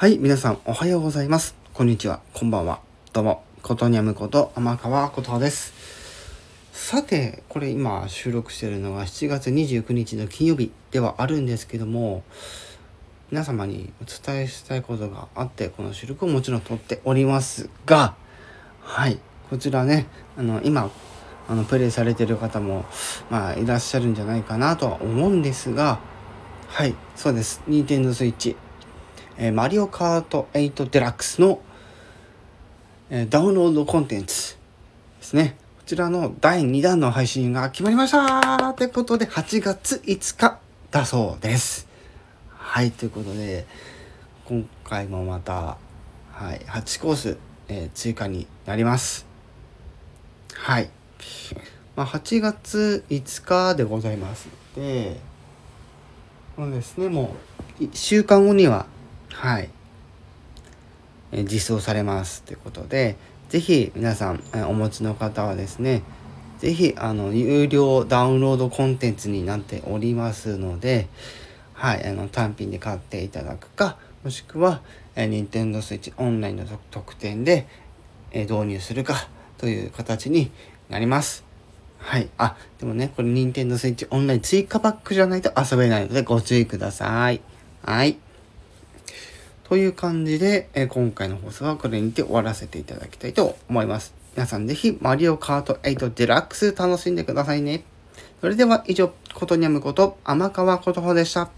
はい、皆さんおはようございます。こんにちは、こんばんは。どうも、ことにゃむこと天川ことです。さて、これ今収録してるのが7月29日の金曜日ではあるんですけども、皆様にお伝えしたいことがあって、この収録をもちろん撮っておりますが、はい、こちらね、あの、今、あの、プレイされてる方も、まあ、いらっしゃるんじゃないかなとは思うんですが、はい、そうです。ニンテンドースイッチ。えーマリオカート8デラックスの、えーダウンロードコンテンツですね。こちらの第2弾の配信が決まりましたってことで、8月5日だそうです。はい、ということで、今回もまた、はい、8コース、えー追加になります。はい。まあ、8月5日でございますので、そうですね、もう、1週間後には、はい、え実装されますということで、ぜひ皆さん、えお持ちの方はですね、ぜひ、あの、有料ダウンロードコンテンツになっておりますので、はい、あの、単品で買っていただくか、もしくは、えー、Nintendo Switch オンラインの特典で、え導入するかという形になります。はい。あ、でもね、これ Nintendo Switch オンライン追加パックじゃないと遊べないのでご注意ください。はい。という感じで、え今回の放送はこれにて終わらせていただきたいと思います。皆さんぜひマリオカート8デラックス楽しんでくださいね。それでは以上、ことにゃむこと、天川ことほでした。